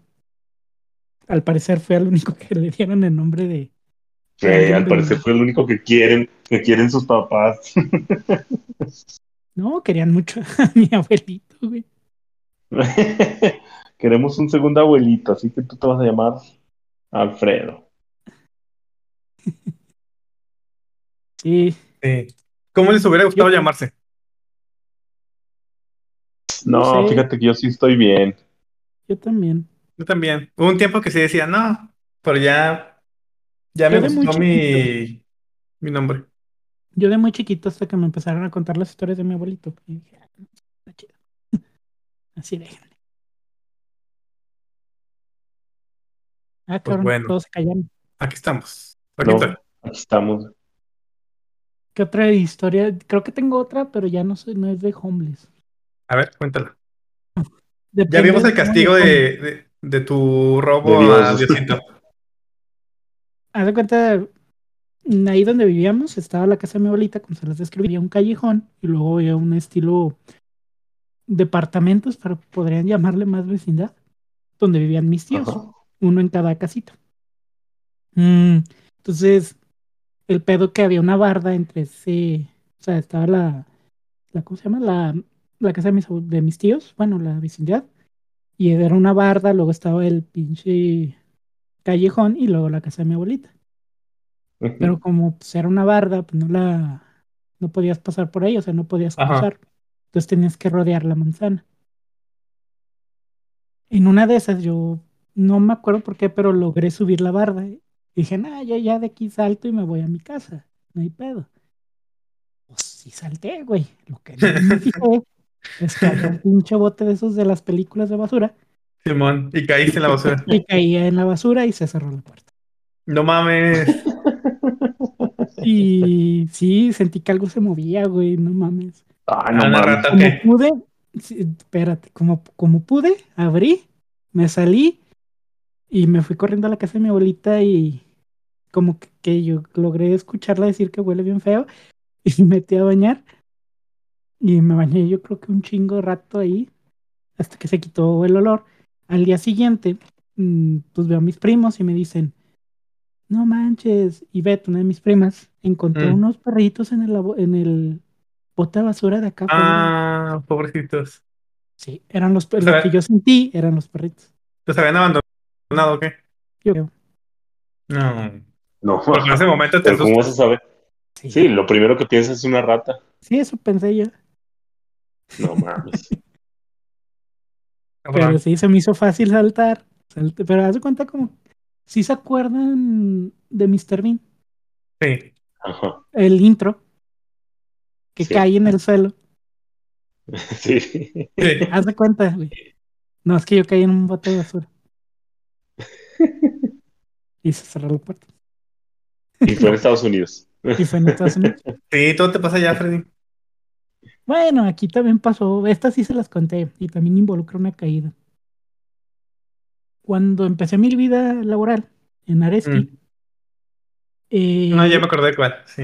al parecer fue el único que le dieron el nombre de... Sí, al de- parecer fue el único que quieren, que quieren sus papás. No, querían mucho a mi abuelito, güey. Queremos un segundo abuelito, así que tú te vas a llamar Alfredo. Sí, Sí. ¿Cómo les hubiera gustado Yo- llamarse? No No, sé. fíjate que yo sí estoy bien. yo también. Yo también. Hubo un tiempo que sí decía, no, pero ya, ya me Yo gustó mi, mi nombre. Yo de muy chiquito hasta que me empezaron a contar las historias de mi abuelito. Y dije, "Ah, no, está chido. Así déjenme. Ah, cabrón, bueno. todos se callaron. Aquí estamos. Aquí No, estoy. aquí estamos. ¿Qué otra historia? Creo que tengo otra, pero ya no, sé, no es de homeless. A ver, cuéntala. Ya vimos el castigo de, de, de tu robo De Dios. a Diosito. Haz de cuenta, ahí donde vivíamos estaba la casa de mi abuelita, como se las describía, un callejón y luego había un estilo departamentos, pero podrían llamarle más vecindad, donde vivían mis tíos, Ajá. Uno en cada casita. Mm, entonces, el pedo que había una barda entre ese, o sea, estaba la, la ¿cómo se llama? La, la casa de mis, de mis tíos, bueno, la vecindad, y era una barda, luego estaba el pinche callejón y luego la casa de mi abuelita. Pero como pues, era una barda, pues no la no podías pasar por ahí, o sea, no podías Ajá. cruzar. Entonces tenías que rodear la manzana. En una de esas yo no me acuerdo por qué, pero logré subir la barda. Y dije, nah, yo ya de aquí salto y me voy a mi casa. No hay pedo. Pues sí salté, güey. Lo que no me fijé es que había un pinche bote de esos de las películas de basura Simón, y caíste en la basura. y caía en la basura y se cerró la puerta. No mames. Y sí, sentí que algo se movía, güey, no mames. Ah, Ah, no una mames. Como pude, sí, espérate, como, como pude, abrí, me salí y me fui corriendo a la casa de mi abuelita y como que, que yo logré escucharla decir que huele bien feo y me metí a bañar y me bañé yo creo que un chingo de rato ahí hasta que se quitó el olor. Al día siguiente, mm, pues veo a mis primos y me dicen, no manches, y Beth, una de mis primas, encontró Mm. unos perritos en el, en el bote de basura de acá. afuera". Ah, pobrecitos. Sí, eran los, O sea, lo que yo sentí eran los perritos. ¿Los habían abandonado o qué? Yo creo. No. No, Porque en ese momento te pero ¿cómo vas a asustas. saber? Sí, Sí, lo primero que piensas es una rata. Sí, eso pensé yo. No mames. Pero sí, se me hizo fácil saltar. Pero haz de cuenta como. ¿Sí se acuerdan de Mr. Bean? Sí. Ajá. El intro. Que Sí. cae en el suelo. Sí. Sí. Haz de cuenta, güey. No, es que yo caí en un bote de basura. Y se cerró la puerta. Y fue en Estados Unidos. Y fue en Estados Unidos. Sí, todo te pasa ya, Freddy. Bueno, aquí también pasó, estas sí se las conté y también involucra una caída. Cuando empecé mi vida laboral en Areski, Mm. eh, No, ya me acordé de cuál, sí.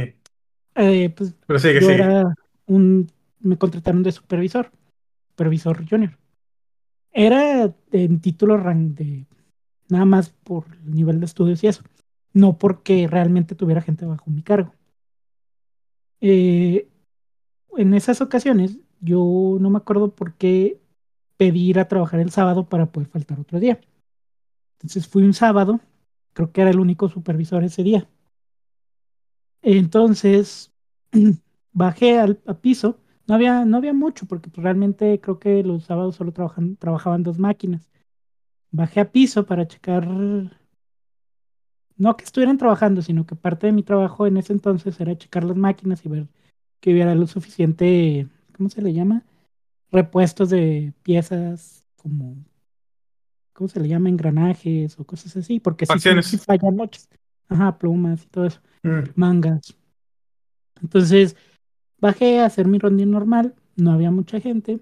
eh, pues Pero sigue, yo sigue. era un, me contrataron de supervisor, supervisor junior. Era en título rank de nada más por el nivel de estudios y eso, no porque realmente tuviera gente bajo mi cargo. Eh, en esas ocasiones, yo no me acuerdo por qué pedí ir a trabajar el sábado para poder faltar otro día. Entonces fui un sábado, creo que era el único supervisor ese día. Entonces bajé al piso, no había, no había mucho, porque pues, realmente creo que los sábados solo trabajan, trabajaban dos máquinas. Bajé a piso para checar, no que estuvieran trabajando, sino que parte de mi trabajo en ese entonces era checar las máquinas y ver que hubiera lo suficiente, ¿cómo se le llama? Repuestos de piezas como, ¿cómo se le llama? Engranajes o cosas así, porque sí, Facciones. sí fallan noches. Ajá, plumas y todo eso Mm. mangas. Entonces bajé a hacer mi rondín normal, no había mucha gente.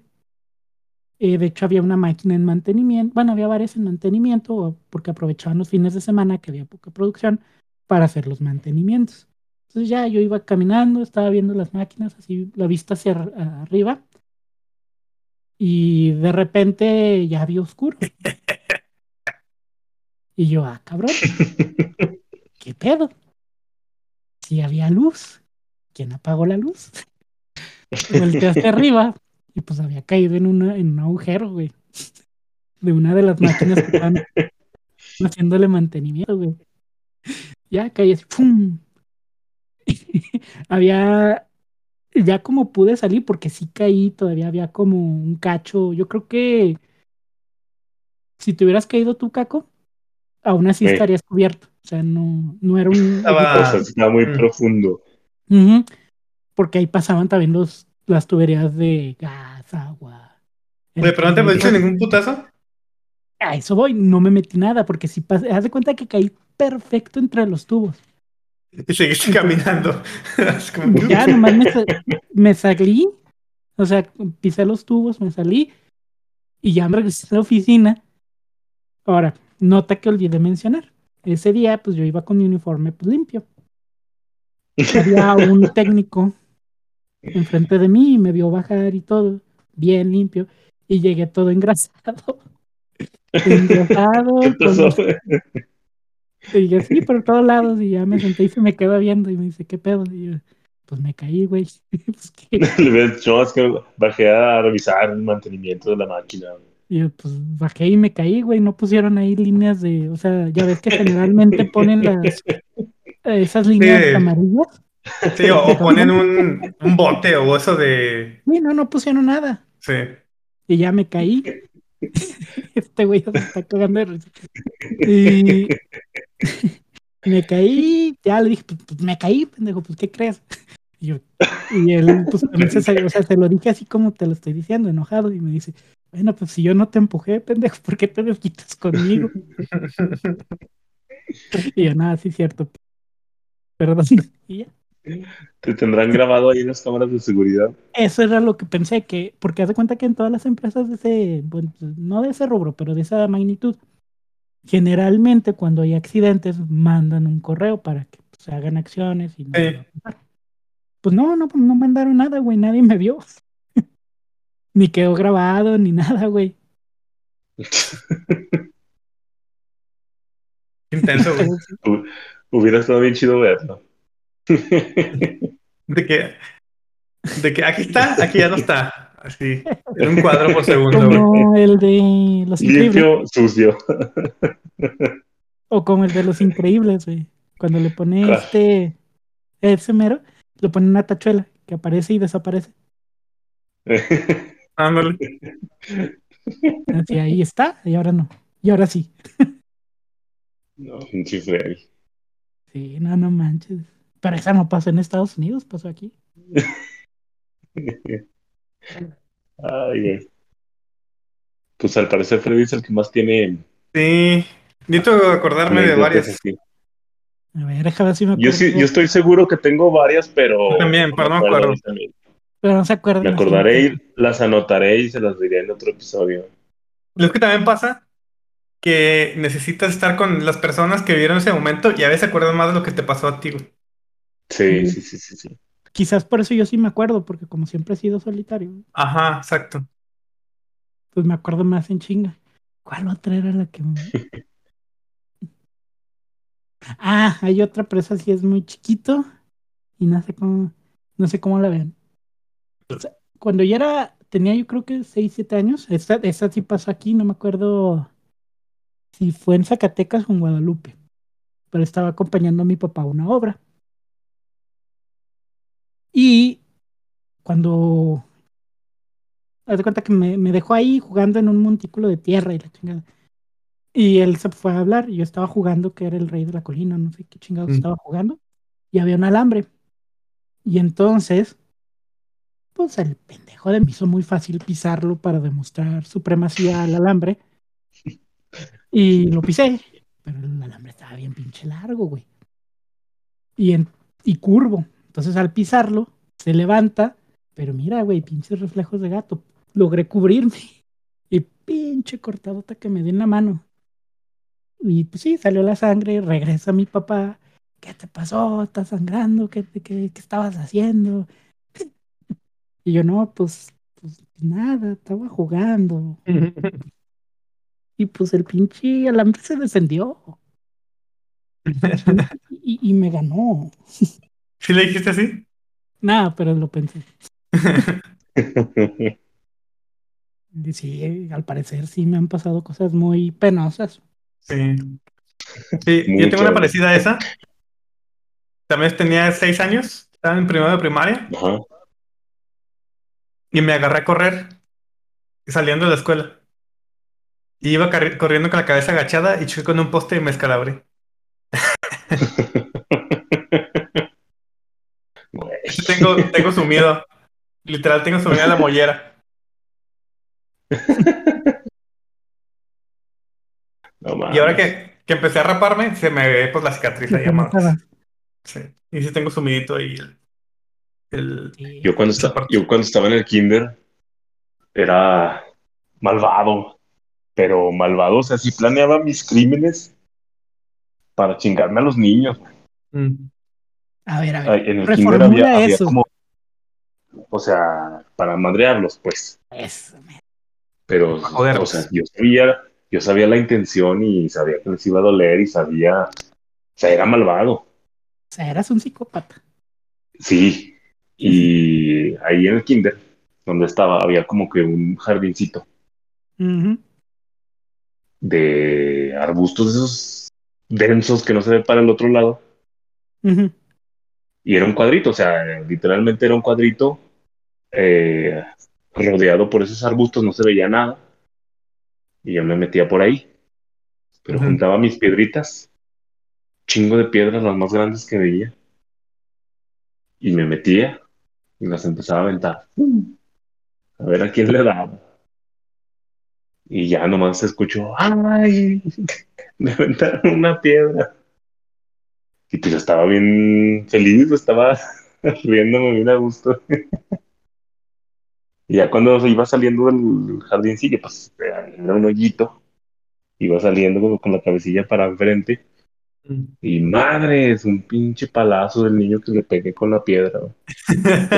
Eh, de hecho, había una máquina en mantenimiento, bueno, había varias en mantenimiento, porque aprovechaban los fines de semana que había poca producción para hacer los mantenimientos. Entonces ya yo iba caminando, estaba viendo las máquinas, así la vista hacia arriba, y de repente ya había oscuro. Y yo, ah, cabrón, ¿qué pedo? Si había luz, ¿quién apagó la luz? Volteé hacia arriba y pues había caído en, una, en un agujero, güey. De una de las máquinas que estaban haciéndole mantenimiento, güey. Ya caí así, ¡pum! había, ya como pude salir, porque sí caí, todavía había como un cacho. Yo creo que si te hubieras caído tú, Caco, aún así Sí. estarías cubierto. O sea, no, no era un... Estaba- O sea, muy Mm. profundo. Porque ahí pasaban también los, las tuberías de gas, agua. Oye, pero no te metiste ningún putazo. A eso voy, no me metí nada, porque si pas- haz de cuenta que caí perfecto entre los tubos. Y seguiste caminando. Como, Ya nomás me, me salí, o sea, pisé los tubos, me salí y ya me regresé a la oficina. Ahora, nota que olvidé mencionar. Ese día, pues yo iba con mi uniforme pues, limpio. Había un técnico enfrente de mí y me vio bajar y todo, bien limpio, y llegué todo engrasado. Engrasado, ¿Qué con Y yo, sí, por todos lados. Y ya me senté y se me queda viendo. Y me dice, ¿qué pedo? Y yo, pues me caí, güey. Pues, ¿qué? Le ves, yo es que bajé a revisar el mantenimiento de la máquina. Y yo, pues bajé y me caí, güey. No pusieron ahí líneas de. O sea, ya ves que generalmente ponen las. Esas líneas Sí. amarillas. Sí, o, o ponen un, un bote o eso de. Sí, no, no pusieron nada. Sí. Y ya me caí. Este güey se está cagando de risa. Y me caí, ya le dije, pues, pues, me caí, pendejo, pues ¿qué crees? Y yo, y él, pues también se salió, o sea, se lo dije así como te lo estoy diciendo, enojado, y me dice, bueno, pues si yo no te empujé, pendejo, ¿por qué te desquitas conmigo? Y yo, nada, sí cierto. Perdón. Y ya. Te tendrán grabado ahí en las cámaras de seguridad. Eso era lo que pensé, que, porque haz de cuenta que en todas las empresas de ese, bueno, no de ese rubro, pero de esa magnitud, generalmente cuando hay accidentes mandan un correo para que pues, se hagan acciones y no. Pues no, no, no mandaron nada, güey, nadie me vio. ni quedó grabado, ni nada, güey. Intenso, güey. Hu- Hubiera estado bien chido verlo. De que. De que aquí está, aquí ya no está. Así. En un cuadro por segundo, güey. Como el de los increíbles. Limpio, sucio. O como el de los increíbles, güey. Cuando le pone Claro. este, ese mero, le pone una tachuela que aparece y desaparece. Ándale. Así ahí está, y ahora no. Y ahora sí. no, pinche. Sí, no, no manches. Pero esa no pasó en Estados Unidos, pasó aquí. Ay, güey. Pues al parecer Freddy es el que más tiene Sí. Necesito acordarme de varias. A ver, déjame ver si me Yo, sí, acuerdo. yo estoy seguro que tengo varias, pero. Yo también, pero no me acuerdo. también. Pero no se acuerdan. Me acordaré y las anotaré y se las diré en otro episodio. Lo que también pasa que necesitas estar con las personas que vivieron ese momento y a veces se acuerdan más de lo que te pasó a ti, güey. Sí, Sí. sí, sí, sí, sí. Quizás por eso yo sí me acuerdo, porque como siempre he sido solitario, Ajá, exacto. pues me acuerdo más en chinga. ¿Cuál otra era la que me... Ah, hay otra, pero esa sí es muy chiquito y no sé cómo, no sé cómo la ven. O sea, cuando yo era, tenía yo creo que 6, 7 años, esta, esta sí pasó aquí, no me acuerdo si fue en Zacatecas o en Guadalupe, pero estaba acompañando a mi papá a una obra. Y cuando haz de cuenta que me, me dejó ahí jugando en un montículo de tierra y la chingada. Y él se fue a hablar y yo estaba jugando que era el rey de la colina, no sé qué chingados Mm. estaba jugando. Y había un alambre. Y entonces, pues el pendejo de mí hizo muy fácil pisarlo para demostrar supremacía al alambre. Y lo pisé, pero el alambre estaba bien pinche largo, güey. Y, en, y curvo. Entonces al pisarlo, se levanta, pero mira, güey, pinches reflejos de gato. Logré cubrirme. Y pinche cortadota que me di en la mano. Y pues sí, salió la sangre, regresa mi papá. ¿Qué te pasó? ¿Estás sangrando? ¿Qué, qué, qué estabas haciendo? Y yo, no, pues, pues nada, estaba jugando. Y pues el pinche alambre se defendió. Y, y me ganó. ¿Sí le dijiste así? Nada, pero lo pensé. Sí, al parecer sí me han pasado cosas muy penosas. Sí. Sí, yo tengo una parecida a esa. También tenía seis años, estaba en primero de primaria Ajá. y me agarré a correr saliendo de la escuela. Y iba corriendo con la cabeza agachada y choqué con un poste y me escalabré. Güey. Tengo, tengo sumido, literal tengo sumida la mollera. No mames. Y ahora que, que empecé a raparme, se me ve pues la cicatriz ahí a notaba. Sí. Y sí tengo sumidito ahí el, el-. Yo cuando, esta- yo cuando estaba en el kinder era malvado, pero malvado, o sea, sí planeaba mis crímenes para chingarme a los niños. Mm. A ver, a ver. En el kinder Reformula había, había eso. como, o sea, para madrearlos, pues. Eso, me- Pero, Joderlos. o sea, yo sabía, yo sabía la intención y sabía que les iba a doler y sabía, o sea, era malvado. O sea, eras un psicópata. Sí, y ahí en el kinder, donde estaba, había como que un jardincito Ujú. de arbustos esos densos que no se ve para el otro lado. Ujú. Y era un cuadrito, o sea, literalmente era un cuadrito eh, rodeado por esos arbustos, no se veía nada. Y yo me metía por ahí. Pero juntaba mis piedritas, chingo de piedras, las más grandes que veía. Y me metía y las empezaba a aventar. A ver a quién le daba. Y ya nomás se escuchó, ¡ay! Me aventaron una piedra. Y pues estaba bien feliz, estaba riéndome bien a gusto. Y ya cuando se iba saliendo del jardincillo, pues era un hoyito. Iba saliendo como con la cabecilla para enfrente. Mm. Y madre, es un pinche palazo del niño que le pegué con la piedra.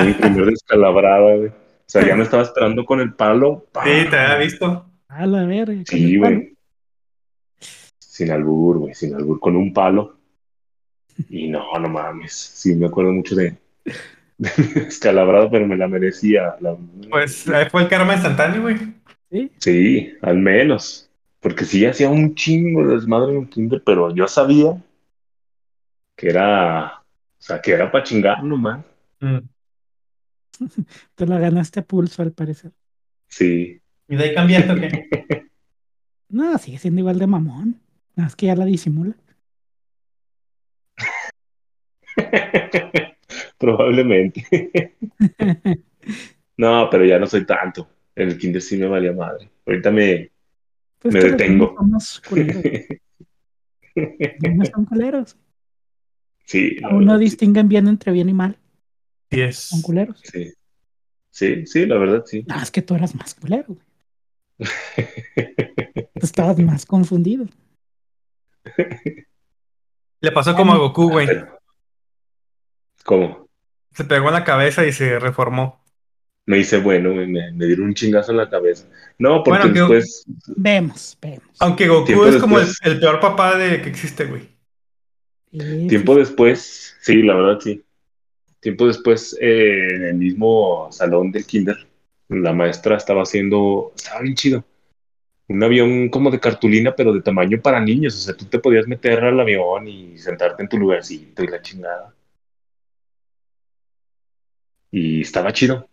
mi primer descalabrada, güey. O sea, ya me estaba esperando con el palo. ¡pam! Sí, te había visto. A la verga. Sí, güey. Sin albur, güey, sin albur, con un palo. Y no, no mames. Sí, me acuerdo mucho de, de mi descalabrado, pero me la merecía. La- Pues fue el karma instantáneo, güey. Sí. Sí, al menos. Porque sí hacía un chingo de desmadre en el kinder, pero yo sabía que era, o sea, que era para chingar nomás. Mm. Te la ganaste a pulso, al parecer. Sí. ¿Y de ahí cambiaste o qué? No, sigue siendo igual de mamón. Nada más que ya la disimula. Probablemente. No, pero ya no soy tanto. En el kinder sí me valía madre. Ahorita me, Pues Me detengo. niños somos culeros. Los son culeros. Sí, Aún no sí. distinguen bien entre bien y mal. Sí es. Son culeros. Sí. Sí, sí, la verdad, sí. No, es que tú eras más culero, güey. Tú estabas más confundido. Le pasó como a Goku, güey. Pero- ¿Cómo? Se pegó en la cabeza y se reformó. Me hice bueno, me, me- me dieron un chingazo en la cabeza. No, porque Bueno, después, Vemos, vemos. Aunque Goku Tiempo es como el, peor papá de que existe, güey. Sí, tiempo sí, después, sí, la verdad, sí. Tiempo después, eh, en el mismo salón del kinder, la maestra estaba haciendo, estaba bien chido. Un avión como de cartulina, pero de tamaño para niños. O sea, tú te podías meter al avión y sentarte en tu lugarcito y la chingada. Y estaba chido.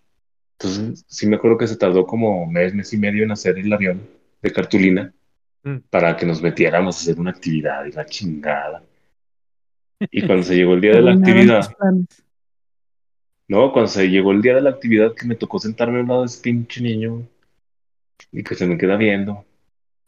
Entonces, sí me acuerdo que se tardó como mes, mes y medio en hacer el avión de cartulina Mm. para que nos metiéramos a hacer una actividad y la chingada. Y cuando se llegó el día de la actividad, no, cuando se llegó el día de la actividad que me tocó sentarme al lado de ese pinche niño y que se me queda viendo.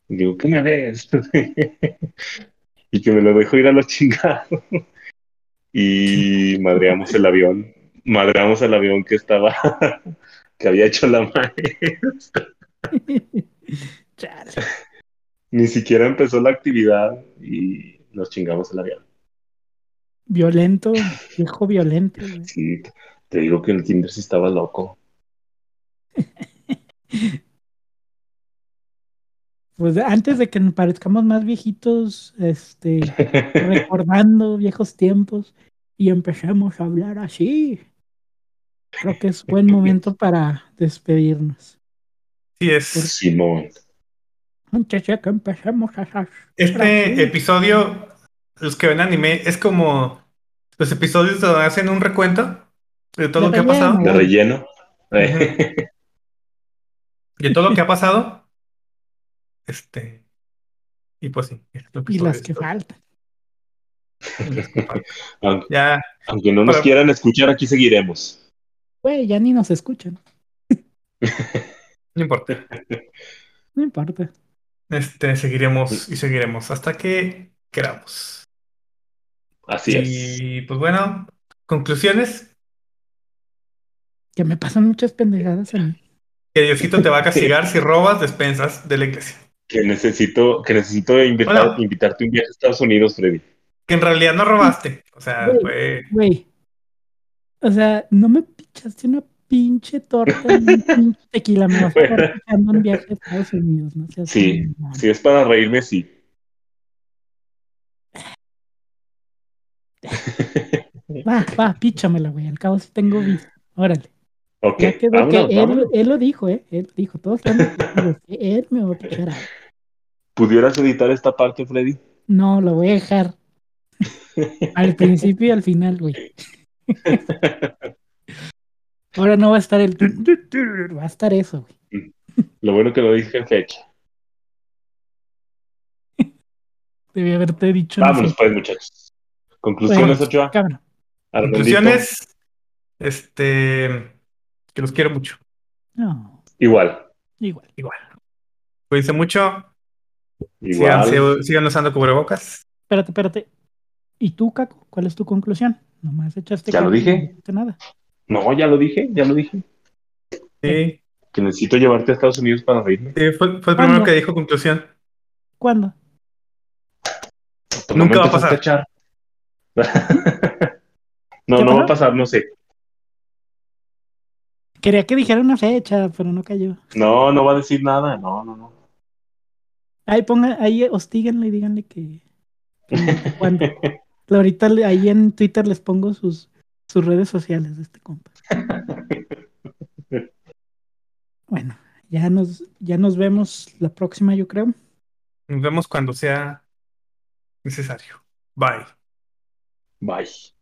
Y digo, ¿qué me ves? y que me lo dejo ir a la chingada. y madreamos el avión. Madreamos el avión que estaba, que había hecho la maestra. Chale. Ni siquiera empezó la actividad y nos chingamos el avión. Violento, viejo violento. güey. Sí, te- te digo que el kinder sí estaba loco. Pues antes de que nos parezcamos más viejitos, este, recordando viejos tiempos y empecemos a hablar así, creo que es buen momento para despedirnos. Sí, es. Simón. Antes que empecemos a hacer Este episodio, los que ven anime, es como los episodios donde hacen un recuento de todo De lo que ha pasado. De relleno. De todo lo que ha pasado. Este. Y pues sí. este y episodio las que faltan. Y las que faltan. aunque, Ya, aunque no nos quieran escuchar, aquí seguiremos. Güey, ya ni nos escuchan. no importa. No importa. Este, seguiremos y seguiremos hasta que queramos. Así es. Y pues bueno, conclusiones. Que me pasan muchas pendejadas a mí. Que Diosito te va a castigar si robas despensas de la iglesia. Que necesito, que necesito invitar, Bueno. invitarte un viaje a Estados Unidos, Freddy. Que en realidad no robaste. O sea, Güey. fue. Güey. O sea, no me pichaste una pinche torta en un pinche tequila. Me vas a estar un viaje a Estados Unidos. No seas Sí, si es para reírme, sí. Va, va, píchamela, güey. Al cabo sí tengo vista. Órale. Ok, Ya quedó vámonos, que él, vámonos. él lo dijo, ¿eh? Él dijo, todos que él me va a pichar algo. ¿Pudieras editar esta parte, Freddy? No, lo voy a dejar. Al principio y al final, güey. Ahora no va a estar el... Va a estar eso, güey. Lo bueno que lo dije en fecha. Debí haberte dicho... no Vámonos, pues, muchachos. Conclusiones, Ochoa. Conclusiones. Este. Que los quiero mucho. No, Igual. igual. Igual. Cuídense mucho. Igual. Sigan, sigan usando cubrebocas. Espérate, espérate. ¿Y tú, Caco? ¿Cuál es tu conclusión? Nomás echaste... Ya lo dije. no nada. No, ya lo dije, ya lo dije. Sí, Que necesito llevarte a Estados Unidos para reírme. sí, fue, fue el ¿Cuándo? primero que dijo conclusión. ¿Cuándo? Nunca va a pasar. echar. no, ¿Qué no va a pasar, no sé. Quería que dijera una fecha, pero no cayó. No, no va a decir nada. No, no, no. Ahí ponga, ahí hostíganle y díganle que, que cuándo. Ahorita ahí en Twitter les pongo sus, sus redes sociales de este compa. Bueno, ya nos, ya nos vemos la próxima, yo creo. Nos vemos cuando sea necesario. Bye. Bye.